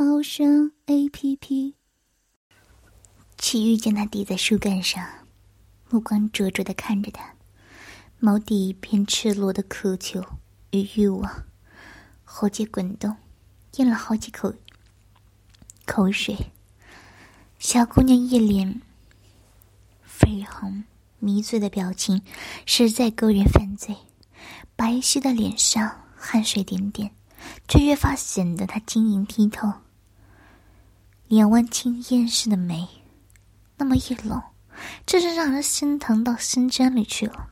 猫声 A P P。齐玉见他抵在树干上，目光灼灼的看着他，眸底一片赤裸的渴求与欲望，喉结滚动，咽了好几口口水。小姑娘一脸绯红迷醉的表情，实在勾人犯罪。白皙的脸上。汗水点点，却越发显得她晶莹剔透。两弯青烟似的眉，那么一拢，真是让人心疼到心尖里去了。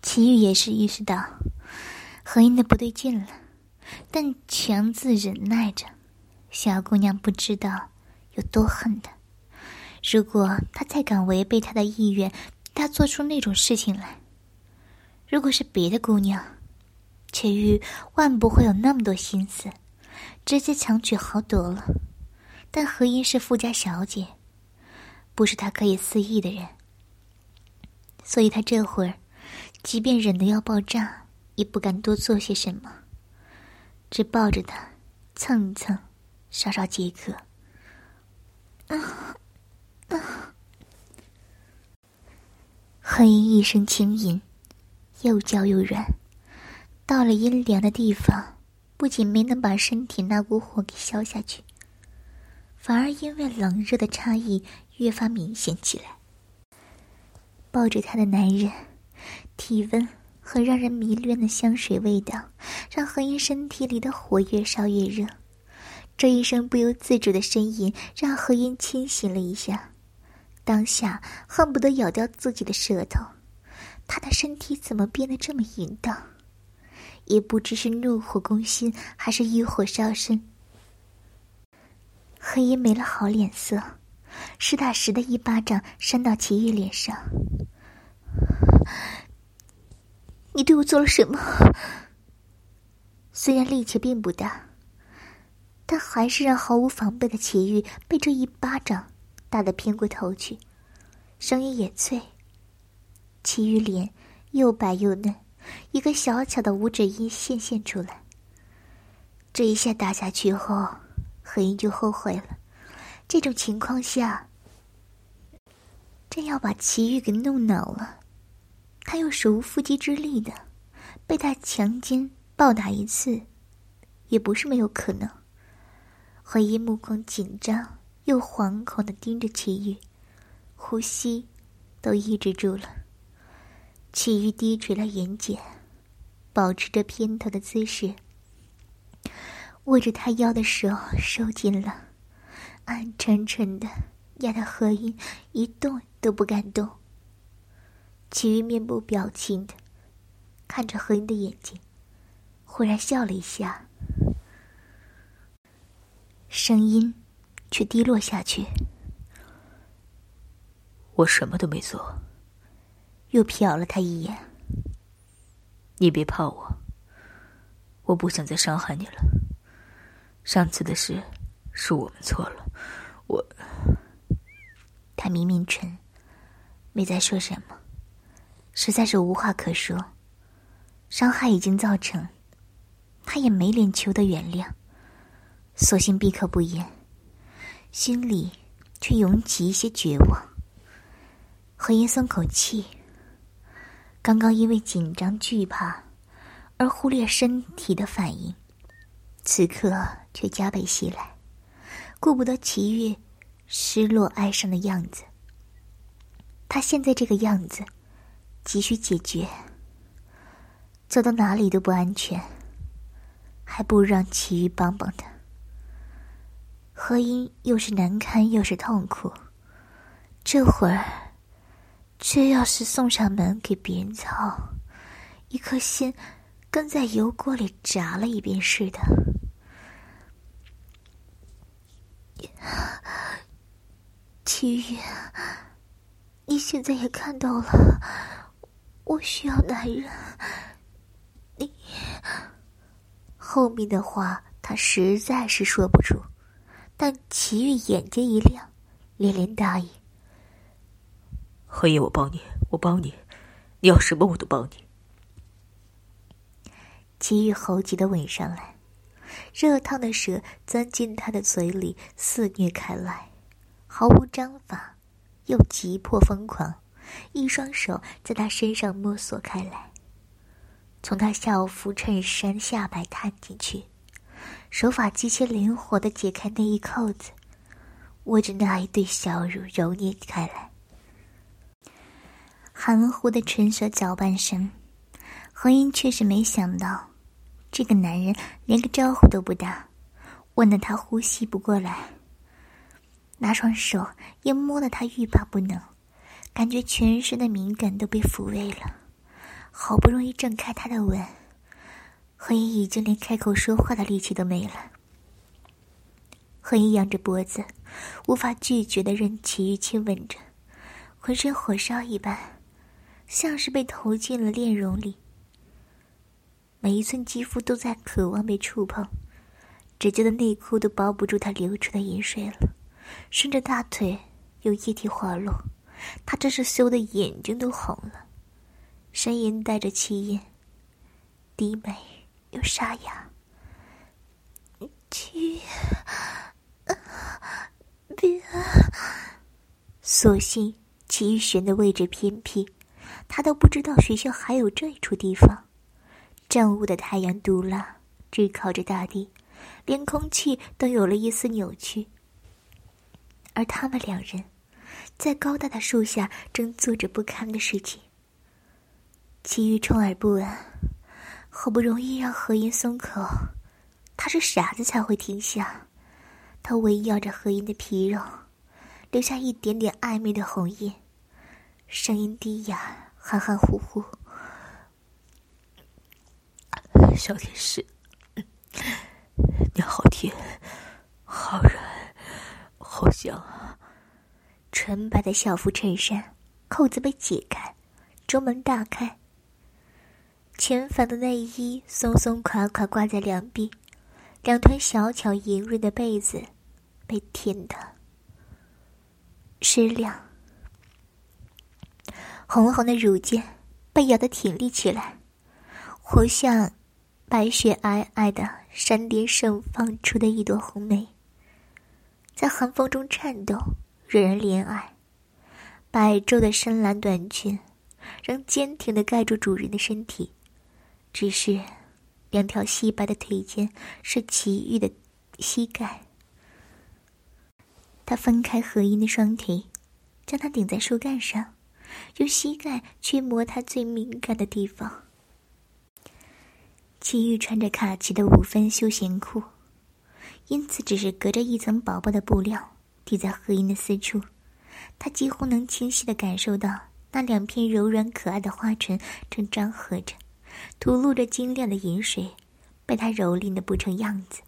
齐玉也是意识到何英的不对劲了，但强自忍耐着。小姑娘不知道有多恨他，如果他再敢违背他的意愿，他做出那种事情来，如果是别的姑娘。且玉万不会有那么多心思，直接强取豪夺了。但何英是富家小姐，不是他可以肆意的人，所以他这会儿，即便忍得要爆炸，也不敢多做些什么，只抱着他蹭一蹭，稍稍解渴。啊啊！何英一声轻吟，又娇又软。到了阴凉的地方，不仅没能把身体那股火给消下去，反而因为冷热的差异越发明显起来。抱着他的男人，体温和让人迷恋的香水味道，让何英身体里的火越烧越热。这一声不由自主的呻吟，让何英清醒了一下，当下恨不得咬掉自己的舌头。他的身体怎么变得这么淫荡？也不知是怒火攻心，还是欲火烧身。何英没了好脸色，实打实的一巴掌扇到齐玉脸上。你对我做了什么？虽然力气并不大，但还是让毫无防备的齐玉被这一巴掌打得偏过头去，声音也脆。齐玉脸又白又嫩。一个小巧的五指音现现出来。这一下打下去后，何英就后悔了。这种情况下，真要把齐玉给弄恼了，他又手无缚鸡之力的，被他强奸暴打一次，也不是没有可能。何英目光紧张又惶恐的盯着齐玉，呼吸都抑制住了。齐玉低垂了眼睑，保持着偏头的姿势，握着他腰的手收紧了，暗沉沉的压得何英一动都不敢动。齐玉面部表情的看着何英的眼睛，忽然笑了一下，声音却低落下去：“我什么都没做。”又瞟了他一眼。你别怕我，我不想再伤害你了。上次的事是我们错了，我。他抿抿唇，没再说什么，实在是无话可说。伤害已经造成，他也没脸求得原谅，索性闭口不言，心里却涌起一些绝望。何言松口气。刚刚因为紧张惧怕而忽略身体的反应，此刻却加倍袭来，顾不得齐月失落哀伤的样子。他现在这个样子，急需解决。走到哪里都不安全，还不如让齐玉帮帮他。何音又是难堪又是痛苦，这会儿。这要是送上门给别人操，一颗心跟在油锅里炸了一遍似的。齐宇，你现在也看到了，我需要男人。你后面的话他实在是说不出，但齐玉眼睛一亮，连连答应。何言，我帮你，我帮你，你要什么我都帮你。齐玉猴急的吻上来，热烫的舌钻进他的嘴里肆虐开来，毫无章法，又急迫疯狂，一双手在他身上摸索开来。从他校服衬衫下摆探进去，手法极其灵活的解开内衣扣子，握着那一对小乳揉捏开来。含糊的唇舌搅拌声，何英却是没想到，这个男人连个招呼都不打，问得他呼吸不过来。那双手也摸得他欲罢不能，感觉全身的敏感都被抚慰了。好不容易挣开他的吻，何英已经连开口说话的力气都没了。何英仰着脖子，无法拒绝的任其玉亲吻着，浑身火烧一般，像是被投进了炼熔里。每一寸肌肤都在渴望被触碰，只觉得内裤都包不住他流出的饮水了，顺着大腿有液体滑落，他这是羞得眼睛都红了。声音带着气音，低美又沙哑。去，别。所幸齐玉璇的位置偏僻，他都不知道学校还有这一处地方。正午的太阳毒辣，炙烤着大地，连空气都有了一丝扭曲。而他们两人，在高大的树下正做着不堪的事情。其余充耳不闻，好不容易让何音松口，他是傻子才会停下。他围咬着何音的皮肉，留下一点点暧昧的红印，声音低哑，含含糊糊：“小天使，你好甜，好软，好香啊！”纯白的校服衬衫扣子被解开，中门大开。浅粉的内衣松松垮垮挂在两臂，两团小巧莹润的被子被舔得湿亮，红红的乳尖被咬得挺立起来，活像白雪皑皑的山巅盛放出的一朵红梅，在寒风中颤抖，惹人怜爱。白皱的深蓝短裙仍坚挺的盖住主人的身体。只是，两条细白的腿间是奇遇的膝盖。他分开合音的双腿，将它顶在树干上，用膝盖去磨它最敏感的地方。奇遇穿着卡其的五分休闲裤，因此只是隔着一层薄薄的布料抵在何音的私处，他几乎能清晰的感受到那两片柔软可爱的花唇正张合着。吐露着晶亮的饮水，被他蹂躏的不成样子。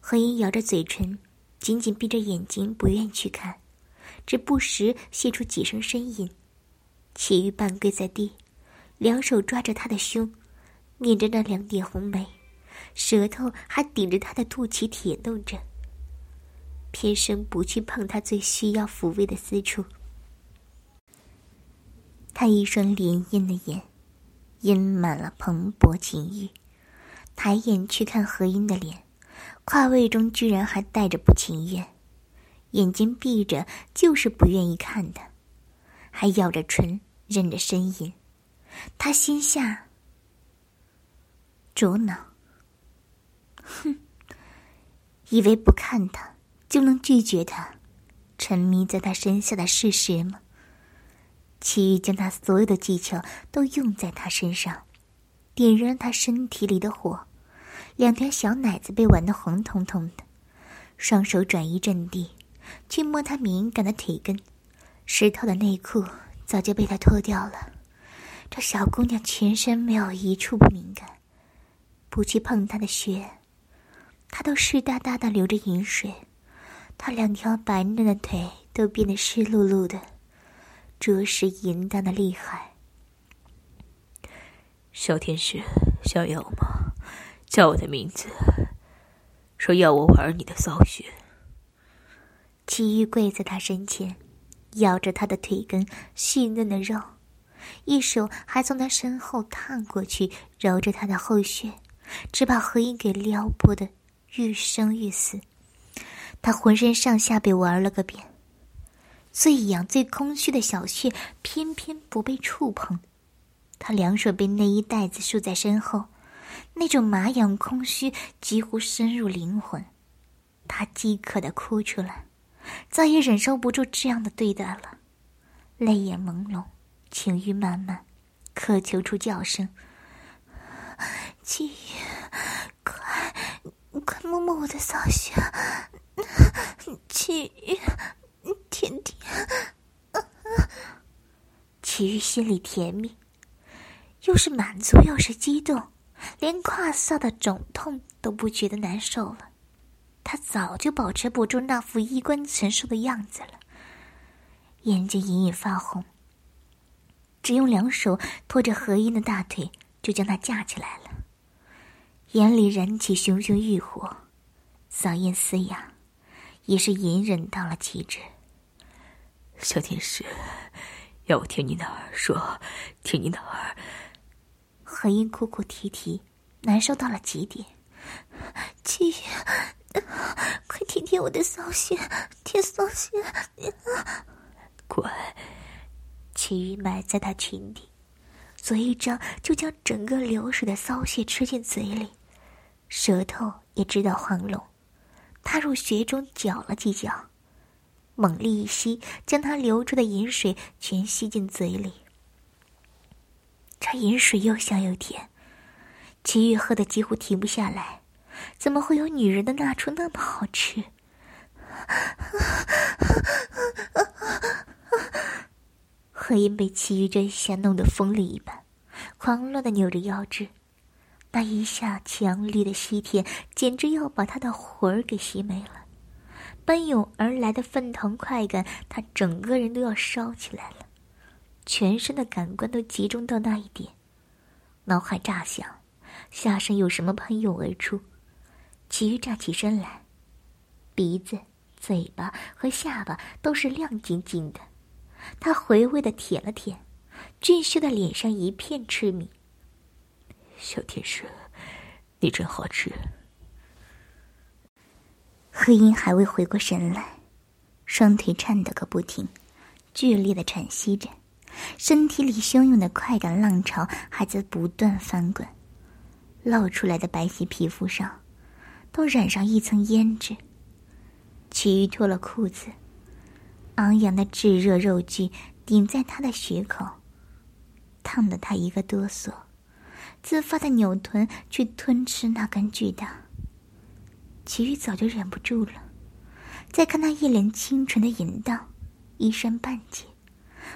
何英咬着嘴唇，紧紧闭着眼睛，不愿去看，只不时泄出几声呻吟。齐玉半跪在地，两手抓着他的胸，抿着那两点红眉，舌头还顶着他的肚脐舔弄着，偏生不去碰他最需要抚慰的私处。他一双潋艳的眼。阴满了蓬勃情欲，抬眼去看何音的脸，胯位中居然还带着不情愿，眼睛闭着就是不愿意看的，还咬着唇忍着呻吟。他心下着恼，哼，以为不看他就能拒绝他，沉迷在他身下的事实吗？齐豫将他所有的技巧都用在他身上，点燃他身体里的火，两条小奶子被玩得红彤彤的，双手转移阵地，去摸他敏感的腿根，湿透的内裤早就被他脱掉了。这小姑娘全身没有一处不敏感，不去碰他的穴，他都湿哒哒的流着饮水。他两条白嫩的腿都变得湿漉漉的，着实淫荡的厉害。小天使，想要吗？叫我的名字，说要我玩你的骚穴。齐玉跪在他身前，咬着他的腿根细嫩的肉，一手还从他身后探过去揉着他的后穴，只把何英给撩拨的欲生欲死。他浑身上下被玩了个遍，最痒最空虚的小穴偏偏不被触碰。他两手被内衣带子束在身后，那种麻痒空虚几乎深入灵魂。他饥渴的哭出来，再也忍受不住这样的对待了，泪眼朦胧，情欲漫漫，渴求出叫声：“七雨，快，快摸摸我的骚穴！七雨，甜甜。”齐玉心里甜蜜。又是满足，又是激动，连胯下的肿痛都不觉得难受了。他早就保持不住那副衣冠禽兽的样子了，眼睛隐隐发红。只用两手托着何音的大腿，就将她架起来了，眼里燃起熊熊欲火，嗓音嘶哑，也是隐忍到了极致。小天使，要我听你的儿说，听你的儿。何音哭哭啼啼，难受到了极点。七雨，快舔舔我的骚穴，舔骚穴！乖。齐雨埋在他裙底，左一张就将整个流水的骚穴吃进嘴里，舌头也知道黄龙，踏入穴中搅了几搅，猛力一吸，将他流出的饮水全吸进嘴里。这饮水又香又甜，齐玉喝的几乎停不下来。怎么会有女人的那处那么好吃？何音被齐玉这一下弄得疯了一般，狂乱的扭着腰肢，那一下强烈的吸铁，简直要把他的魂儿给吸没了。奔涌而来的沸腾快感，他整个人都要烧起来了。全身的感官都集中到那一点，脑海炸响，下身有什么喷涌而出。齐豫站起身来，鼻子、嘴巴和下巴都是亮晶晶的。他回味的舔了舔，俊秀的脸上一片痴迷。小天使，你真好吃。何音还未回过神来，双腿颤抖个不停，剧烈的喘息着。身体里汹涌的快感浪潮还在不断翻滚，露出来的白皙皮肤上，都染上一层胭脂。齐豫脱了裤子，昂扬的炙热肉具顶在他的血口，烫得他一个哆嗦，自发的扭臀去吞吃那根巨大。齐豫早就忍不住了，再看那一脸清纯的淫荡，衣衫半解。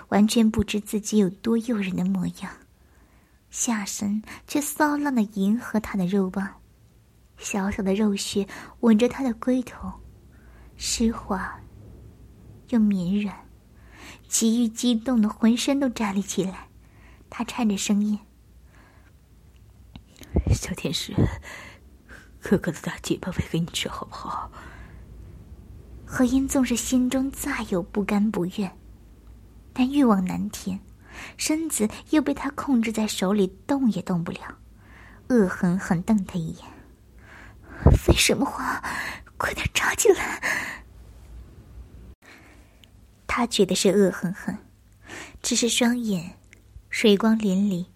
完全不知自己有多诱人的模样，下身却骚浪的迎合他的肉棒，小小的肉穴吻着他的龟头，湿滑又绵软。齐豫激动的浑身都站立起来，他颤着声音：“小天使，哥哥的大鸡巴喂给你吃好不好？”何音纵是心中再有不甘不愿。但欲望难填，身子又被他控制在手里，动也动不了，恶狠狠瞪他一眼。废什么话，快点扎进来！他觉得是恶狠狠，只是双眼水光粼粼，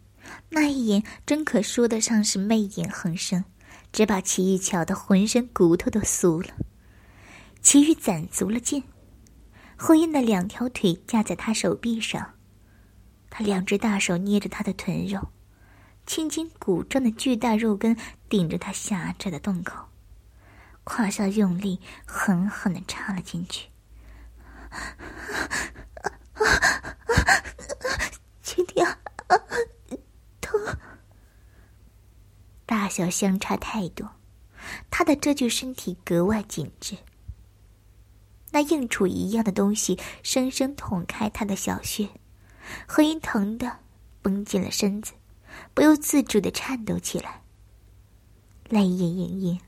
那一眼真可说得上是媚眼横生，只把齐玉瞧得浑身骨头都酥了。齐玉攒足了劲。后印的两条腿架在他手臂上，他两只大手捏着他的臀肉，青筋鼓状的巨大肉根顶着他狭窄的洞口，胯下用力狠狠的插了进去。轻点，疼！大小相差太多，他的这具身体格外紧致。那硬杵一样的东西生生捅开他的小穴，何音疼的绷紧了身子，不由自主的颤抖起来，泪眼盈盈，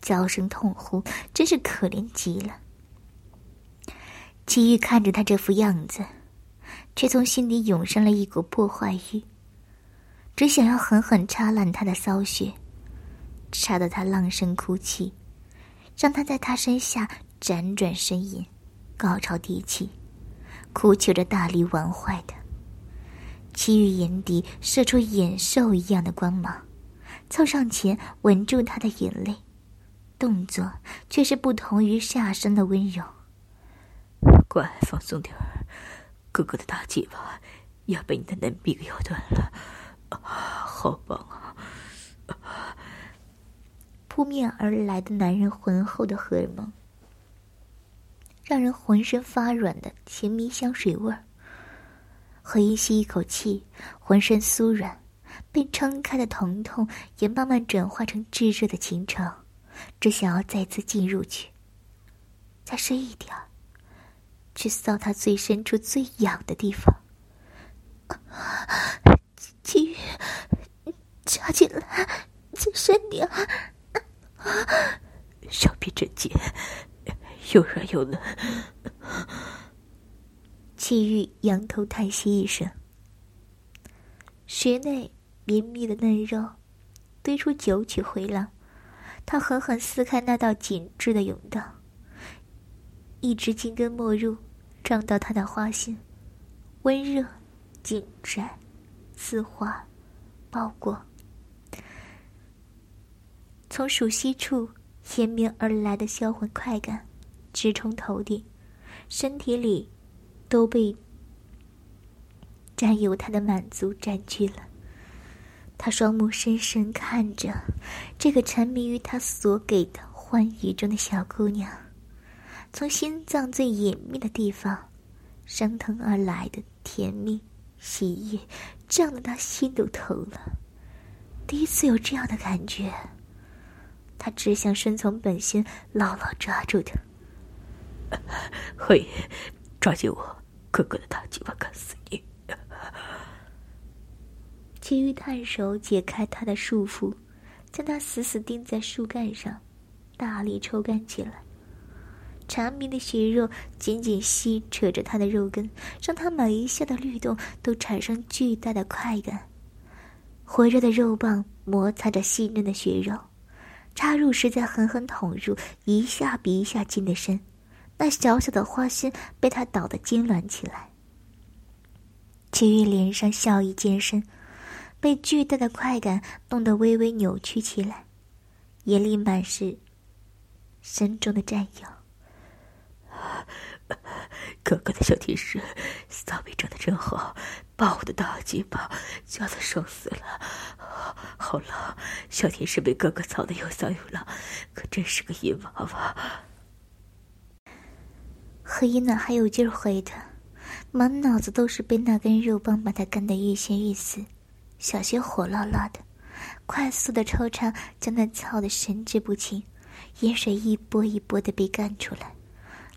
娇声痛呼，真是可怜极了。齐玉看着他这副样子，却从心底涌上了一股破坏欲，只想要狠狠插烂他的骚穴，插得他浪声哭泣，让他在他身下。辗转呻吟，高潮迭起，哭求着大力玩坏的。齐玉眼底射出野兽一样的光芒，凑上前吻住他的眼泪，动作却是不同于下身的温柔。乖，放松点儿，哥哥的大鸡巴要被你的嫩逼给咬断了，好棒啊！扑面而来的男人浑厚的荷尔蒙。让人浑身发软的甜蜜香水味儿。何一吸一口气，浑身酥软，被撑开的疼痛也慢慢转化成炙热的情愁，只想要再次进入去，再深一点，去扫他最深处最痒的地方。季雨，插进来，再深点儿，小臂真紧。又软又嫩，齐玉仰头叹息一声。穴内绵密的嫩肉堆出九曲回廊，他狠狠撕开那道紧致的甬道，一直进根没入，撞到他的花心，温热、紧窄、丝滑、包裹，从属膝处延绵而来的销魂快感。直冲头顶，身体里都被占有他的满足占据了。他双目深深看着这个沉迷于他所给的欢愉中的小姑娘，从心脏最隐秘的地方升腾而来的甜蜜喜悦，胀得他心都疼了。第一次有这样的感觉，他只想顺从本心，牢牢抓住他。嘿抓紧我哥哥的大鸡巴，干死你！齐玉探手解开他的束缚，将他死死钉在树干上，大力抽干起来。缠绵的血肉紧紧吸扯着他的肉根，让他每一下的律动都产生巨大的快感。火热的肉棒摩擦着细嫩的血肉，插入时再狠狠捅入，一下比一下进的深。那小小的花心被他捣得痉挛起来。齐玉脸上笑意渐深，被巨大的快感弄得微微扭曲起来，眼里满是深重的占有。哥哥的小天使，骚逼长得真好，把我的大鸡巴夹得爽死了。好了，小天使被哥哥操得又骚又浪，可真是个淫娃娃。何一暖还有劲儿回他，满脑子都是被那根肉棒把他干得欲仙欲死，小穴火辣辣的，快速的抽插将他操得神志不清，盐水一波一波的被干出来，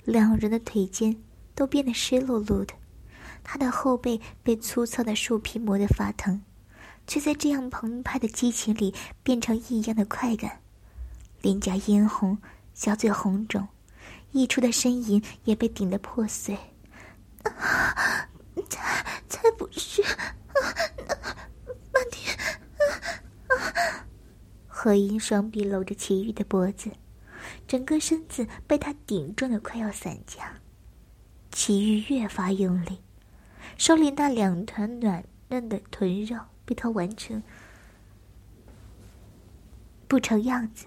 两人的腿间都变得湿漉漉的，他的后背被粗糙的树皮磨得发疼，却在这样澎湃的激情里变成异样的快感，脸颊嫣红，小嘴红肿。溢出的呻吟也被顶得破碎，啊才才不是！慢点！何音双臂搂着齐玉的脖子，整个身子被他顶撞的快要散架。齐玉越发用力，手里那两团暖嫩的臀肉被他完成不成样子，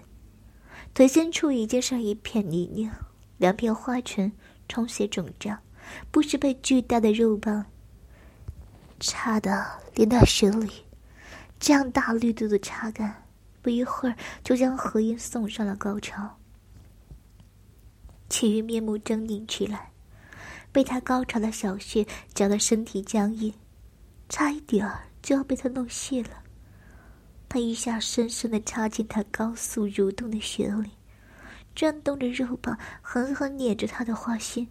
腿间处已经是一片泥泞。两片花唇充血肿胀，不时被巨大的肉棒插的连到血里。这样大力度的插干，不一会儿就将何音送上了高潮。齐玉面目狰狞起来，被他高潮的小穴搅得身体僵硬，差一点儿就要被他弄泄了。他一下深深的插进他高速蠕动的血里。转动着肉棒，狠狠捏着他的花心，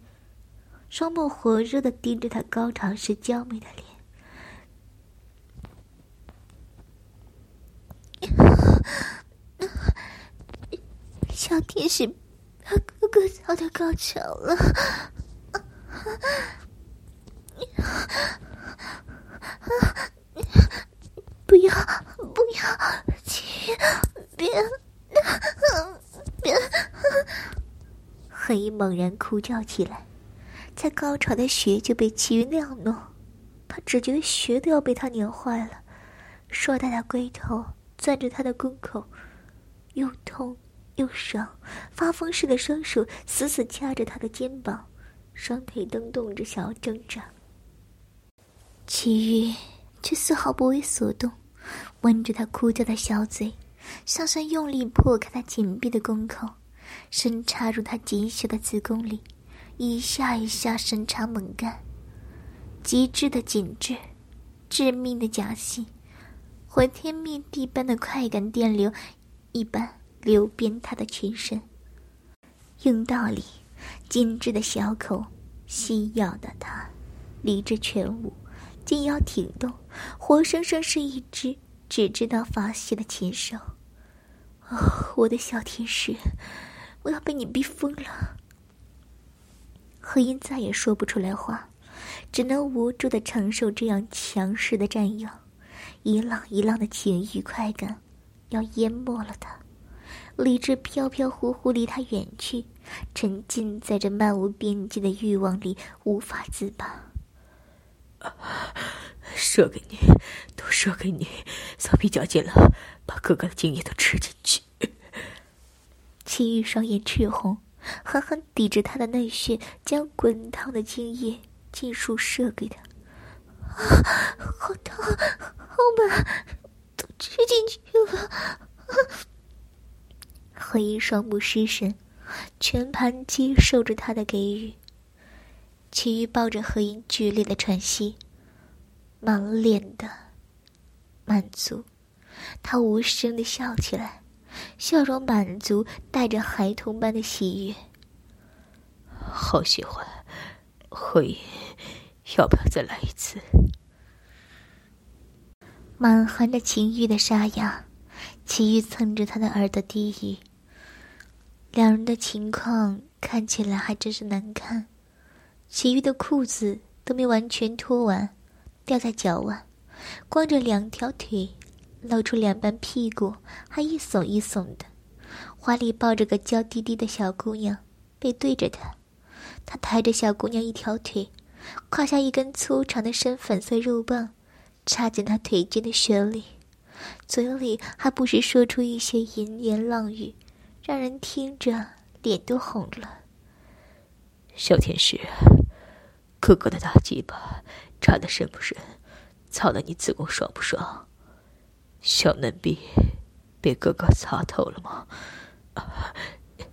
双目火热的盯着他高潮时娇美的脸。小天使，哥哥早就高潮了。不要，不要，亲，别，别！何以猛然哭叫起来，在高潮的血就被其余撩弄，他只觉得血都要被他拧坏了。硕大的龟头攥着他的宫口，又痛用手，发疯似的双手死死掐着他的肩膀。双腿蹬动着，想要挣扎，齐豫却丝毫不为所动，吻着他哭叫的小嘴，向上用力破开他紧闭的宫口，深插入他紧小的子宫里，一下一下深插猛干，极致的紧致，致命的夹心，毁天灭地般的快感电流一般流遍他的全身，阴道里。精致的小口吸咬的他，理智全无，紧要挺动，活生生是一只只知道发泄的禽兽。哦，我的小天使，我要被你逼疯了！何音再也说不出来话，只能无助的承受这样强势的占有，一浪一浪的情欲快感，要淹没了他。理智飘飘忽忽离他远去，沉浸在这漫无边际的欲望里，无法自拔。射给你，都射给你，骚逼较劲了，把哥哥的精液都吃进去。齐玉双眼赤红，狠狠抵着他的内穴，将滚烫的精液尽数射给他。啊，好痛，好满，都吃进去了。何一双目失神，全盘接受着他的给予。其余抱着何音剧烈的喘息，满脸的满足，他无声的笑起来，笑容满足，带着孩童般的喜悦。好喜欢，何音，要不要再来一次？满含着情欲的沙哑，其余蹭着他的耳朵低语。两人的情况看起来还真是难看，其余的裤子都没完全脱完，掉在脚腕，光着两条腿，露出两半屁股，还一耸一耸的。怀里抱着个娇滴滴的小姑娘，背对着他，他抬着小姑娘一条腿，胯下一根粗长的深粉色肉棒，插进他腿间的穴里，嘴里还不时说出一些淫言浪语。让人听着脸都红了。小天使，哥哥的大鸡巴插的深不深？操的你子宫爽不爽？小嫩逼被哥哥擦透了吗？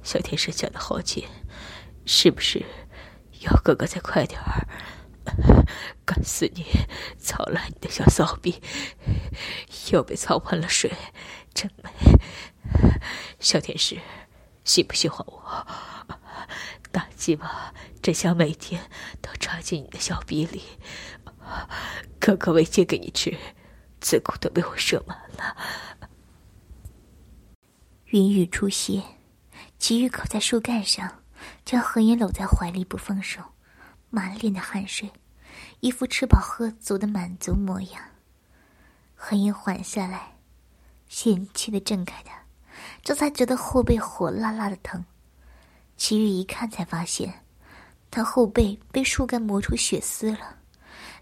小天使讲的好紧，是不是要哥哥再快点儿？干死你！操烂你的小骚逼！又被操喷了水，真美。小天使，喜不喜欢我？大鸡巴真想每天都插进你的小鼻里，哥哥喂鸡给你吃，子宫都被我射满了。云雨出血，齐玉靠在树干上，将何言搂在怀里不放手，满脸的汗水，一副吃饱喝足的满足模样。何言缓下来，嫌弃的睁开他。这才觉得后背火辣辣的疼，齐豫一看才发现，他后背被树干磨出血丝了。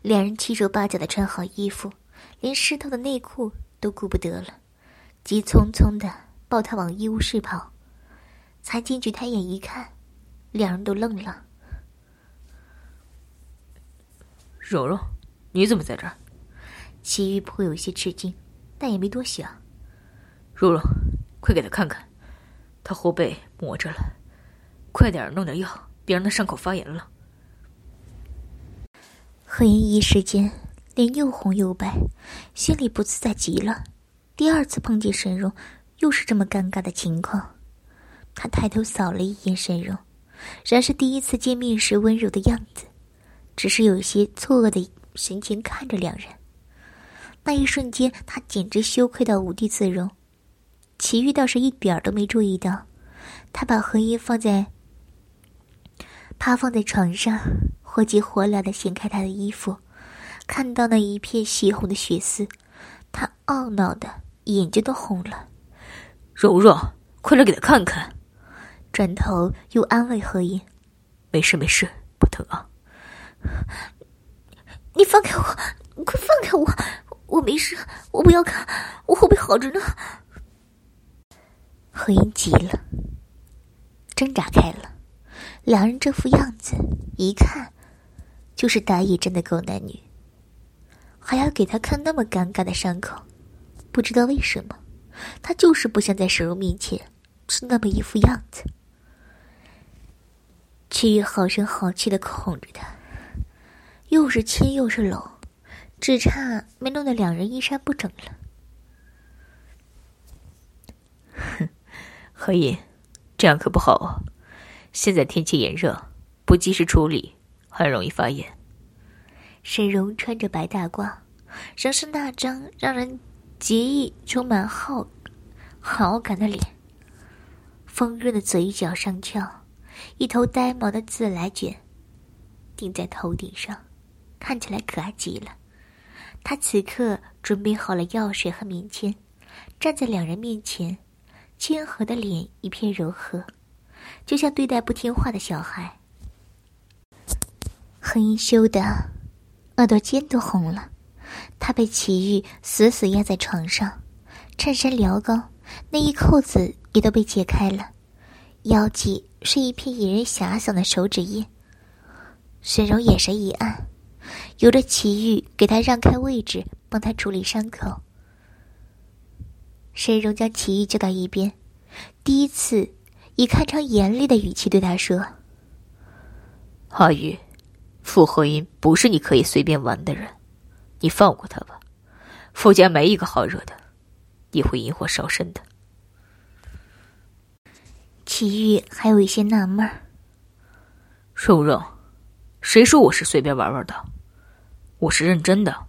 两人七手八脚的穿好衣服，连湿透的内裤都顾不得了，急匆匆的抱他往医务室跑。才进去抬眼一看，两人都愣了。蓉蓉，你怎么在这儿？齐豫颇有些吃惊，但也没多想。蓉蓉。快给他看看，他后背磨着了，快点弄点药，别让他伤口发炎了。何言一时间脸又红又白，心里不自在极了。第二次碰见沈荣，又是这么尴尬的情况，他抬头扫了一眼沈荣，然是第一次见面时温柔的样子，只是有些错愕的神情看着两人。那一瞬间，他简直羞愧到无地自容。齐玉倒是一点儿都没注意到，他把何音放在趴放在床上，火急火燎的掀开他的衣服，看到那一片血红的血丝，他懊恼的眼睛都红了。柔柔，快来给他看看。转头又安慰何音：“没事没事，不疼啊。”你放开我，快放开我！我没事，我不要看，我会不会好着呢？何音急了，挣扎开了。两人这副样子，一看就是打野战的狗男女，还要给他看那么尴尬的伤口，不知道为什么，他就是不想在沈荣面前是那么一副样子。齐玉好声好气的哄着他，又是亲又是搂。只差没弄得两人衣衫不整了。哼，何隐，这样可不好啊！现在天气炎热，不及时处理，很容易发炎。沈荣穿着白大褂，仍是那张让人极易充满好好感的脸。丰润的嘴角上翘，一头呆毛的自来卷顶在头顶上，看起来可爱极了。他此刻准备好了药水和棉签，站在两人面前，谦和的脸一片柔和，就像对待不听话的小孩。何一羞的耳朵尖都红了，他被齐玉死死压在床上，衬衫撩高，内衣扣子也都被解开了，腰际是一片引人遐想的手指印。沈柔眼神一暗。由着齐玉给他让开位置，帮他处理伤口。沈荣将齐玉叫到一边，第一次以堪称严厉的语气对他说：“阿玉，傅和音不是你可以随便玩的人，你放过他吧。傅家没一个好惹的，你会引火烧身的。”齐玉还有一些纳闷儿：“蓉蓉，谁说我是随便玩玩的？”我是认真的，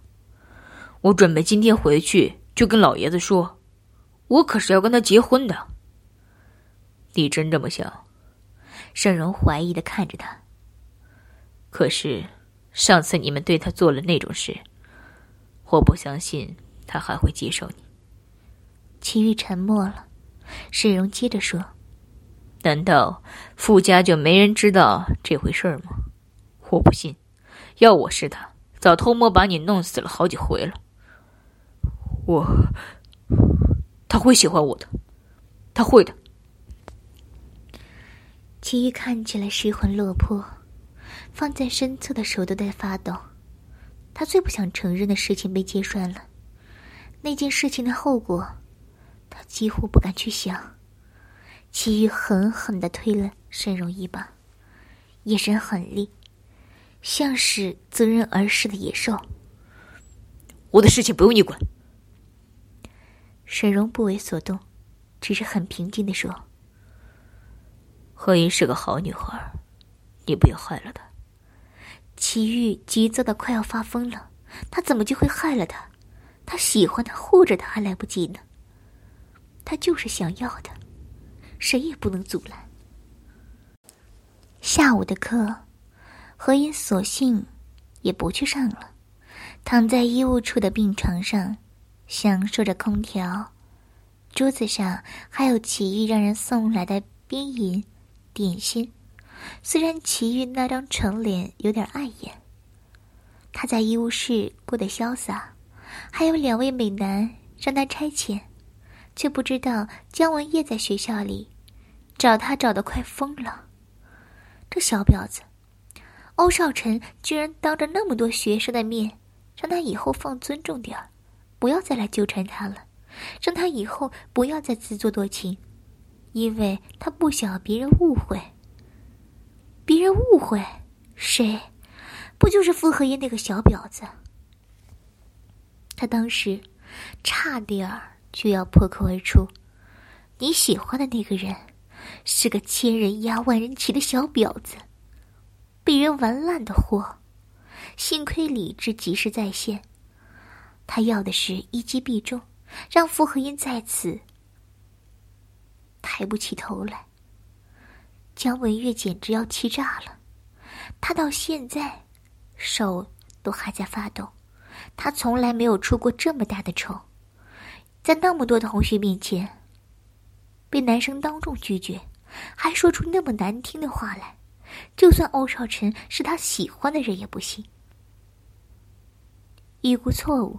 我准备今天回去就跟老爷子说，我可是要跟他结婚的。你真这么想？沈荣怀疑的看着他。可是上次你们对他做了那种事，我不相信他还会接受你。齐玉沉默了，沈荣接着说：“难道傅家就没人知道这回事吗？我不信，要我是他。”早偷摸把你弄死了好几回了。我，他会喜欢我的，他会的。齐豫看起来失魂落魄，放在身侧的手都在发抖。他最不想承认的事情被揭穿了，那件事情的后果，他几乎不敢去想。齐豫狠狠的推了沈荣一把，眼神狠厉。像是择人而噬的野兽。我的事情不用你管。沈荣不为所动，只是很平静的说：“何音是个好女孩，你不要害了她。”齐玉急躁的快要发疯了，他怎么就会害了她？他喜欢她，护着她还来不及呢。他就是想要的，谁也不能阻拦。下午的课。何音索性也不去上了，躺在医务处的病床上，享受着空调。桌子上还有奇遇让人送来的冰饮、点心。虽然奇遇那张丑脸有点碍眼，他在医务室过得潇洒，还有两位美男让他差遣，却不知道姜文业在学校里找他找的快疯了。这小婊子！欧少辰居然当着那么多学生的面，让他以后放尊重点儿，不要再来纠缠他了，让他以后不要再自作多情，因为他不想别人误会。别人误会谁？不就是傅和烟那个小婊子？他当时差点就要破口而出：“你喜欢的那个人，是个千人压万人骑的小婊子，被人玩烂的货。幸亏理智及时在线，他要的是一击必中，让傅和音在此抬不起头来。江文月简直要气炸了，他到现在手都还在发抖。他从来没有出过这么大的丑，在那么多同学面前，被男生当众拒绝，还说出那么难听的话来，就算欧少晨是他喜欢的人也不行。一无错误。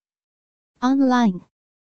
online。